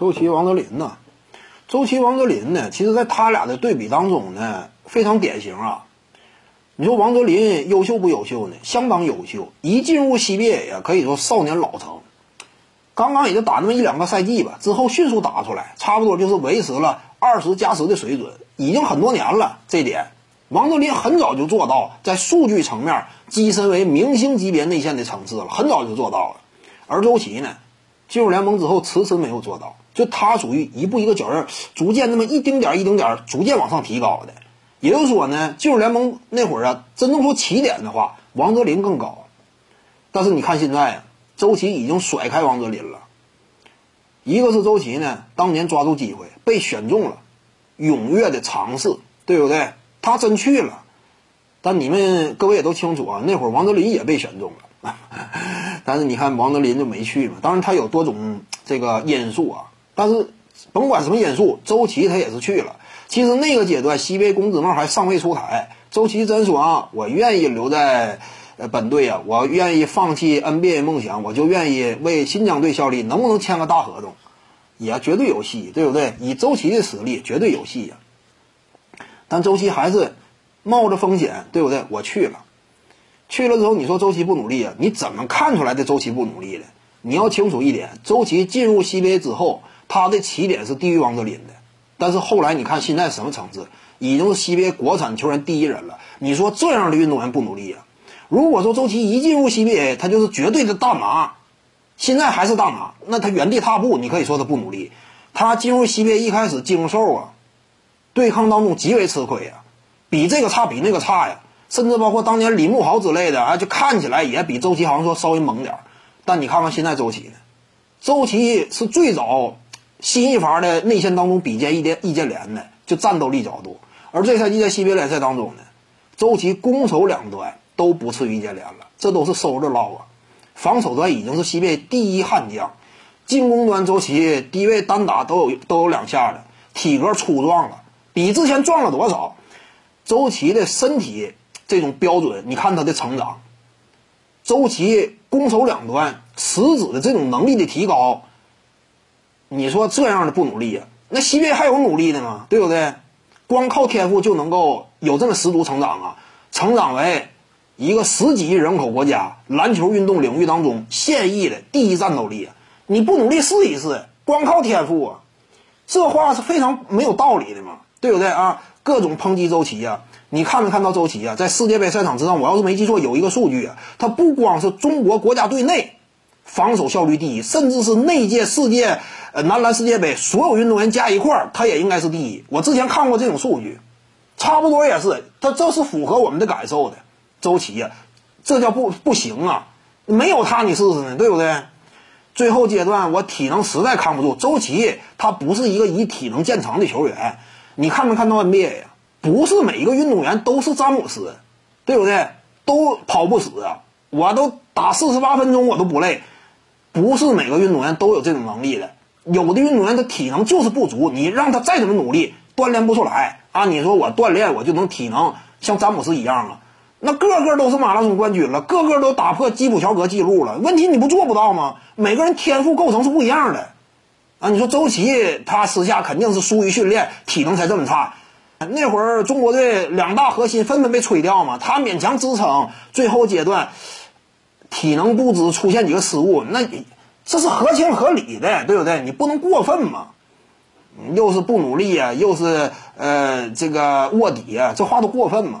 周琦、王哲林呢？周琦、王哲林呢？其实，在他俩的对比当中呢，非常典型啊。你说王哲林优秀不优秀呢？相当优秀。一进入 CBA 呀，可以说少年老成。刚刚也就打那么一两个赛季吧，之后迅速打出来，差不多就是维持了二十加十的水准，已经很多年了。这点，王哲林很早就做到在数据层面跻身为明星级别内线的层次了，很早就做到了。而周琦呢，进入联盟之后迟迟没有做到，就他属于一步一个脚印，逐渐那么一丁点儿一丁点儿逐渐往上提高的。也就是说呢，进入联盟那会儿啊，真正说起点的话，王哲林更高。但是你看现在啊，周琦已经甩开王哲林了。一个是周琦呢，当年抓住机会被选中了，踊跃的尝试，对不对？他真去了。但你们各位也都清楚啊，那会儿王哲林也被选中了，但是你看王哲林就没去嘛。当然他有多种这个因素啊，但是甭管什么因素，周琦他也是去了。其实那个阶段，西贝公子帽还尚未出台。周琦真说啊，我愿意留在本队啊，我愿意放弃 NBA 梦想，我就愿意为新疆队效力。能不能签个大合同，也绝对有戏，对不对？以周琦的实力，绝对有戏呀。但周琦还是冒着风险，对不对？我去了，去了之后，你说周琦不努力啊？你怎么看出来的周琦不努力的？你要清楚一点，周琦进入 CBA 之后，他的起点是低于王哲林的。但是后来你看现在什么层次，已经是 CBA 国产球员第一人了。你说这样的运动员不努力啊？如果说周琦一进入 CBA，他就是绝对的大拿，现在还是大拿，那他原地踏步，你可以说他不努力。他进入 CBA 一开始经受啊，对抗当中极为吃亏啊，比这个差，比那个差呀。甚至包括当年李慕豪之类的啊，就看起来也比周琦好像说稍微猛点儿但你看看现在周琦呢？周琦是最早。新一法的内线当中比肩易建易建联的，就战斗力角度。而这赛季在西北联赛当中呢，周琦攻守两端都不次于易建联了，这都是收着捞啊。防守端已经是西北第一悍将，进攻端周琦低位单打都有都有两下的，体格粗壮了，比之前壮了多少？周琦的身体这种标准，你看他的成长，周琦攻守两端实质的这种能力的提高。你说这样的不努力呀？那西边还有努力的吗？对不对？光靠天赋就能够有这么十足成长啊？成长为一个十几亿人口国家篮球运动领域当中现役的第一战斗力，你不努力试一试？光靠天赋啊？这话是非常没有道理的嘛？对不对啊？各种抨击周琦呀？你看没看到周琦啊？在世界杯赛场之上，我要是没记错，有一个数据啊，他不光是中国国家队内防守效率第一，甚至是那届世界。呃，男篮世界杯所有运动员加一块儿，他也应该是第一。我之前看过这种数据，差不多也是，他这是符合我们的感受的。周琦呀，这叫不不行啊！没有他你试试呢，对不对？最后阶段我体能实在扛不住。周琦他不是一个以体能见长的球员，你看没看到 NBA 呀？不是每一个运动员都是詹姆斯，对不对？都跑不死啊！我都打四十八分钟我都不累，不是每个运动员都有这种能力的。有的运动员他体能就是不足，你让他再怎么努力，锻炼不出来啊！你说我锻炼我就能体能像詹姆斯一样啊？那个个都是马拉松冠军了，个个都打破基普乔格记录了。问题你不做不到吗？每个人天赋构成是不一样的啊！你说周琦他私下肯定是疏于训练，体能才这么差。那会儿中国队两大核心纷纷被吹掉嘛，他勉强支撑，最后阶段体能不支出现几个失误，那。这是合情合理的，对不对？你不能过分嘛，又是不努力呀，又是呃这个卧底呀，这话都过分嘛。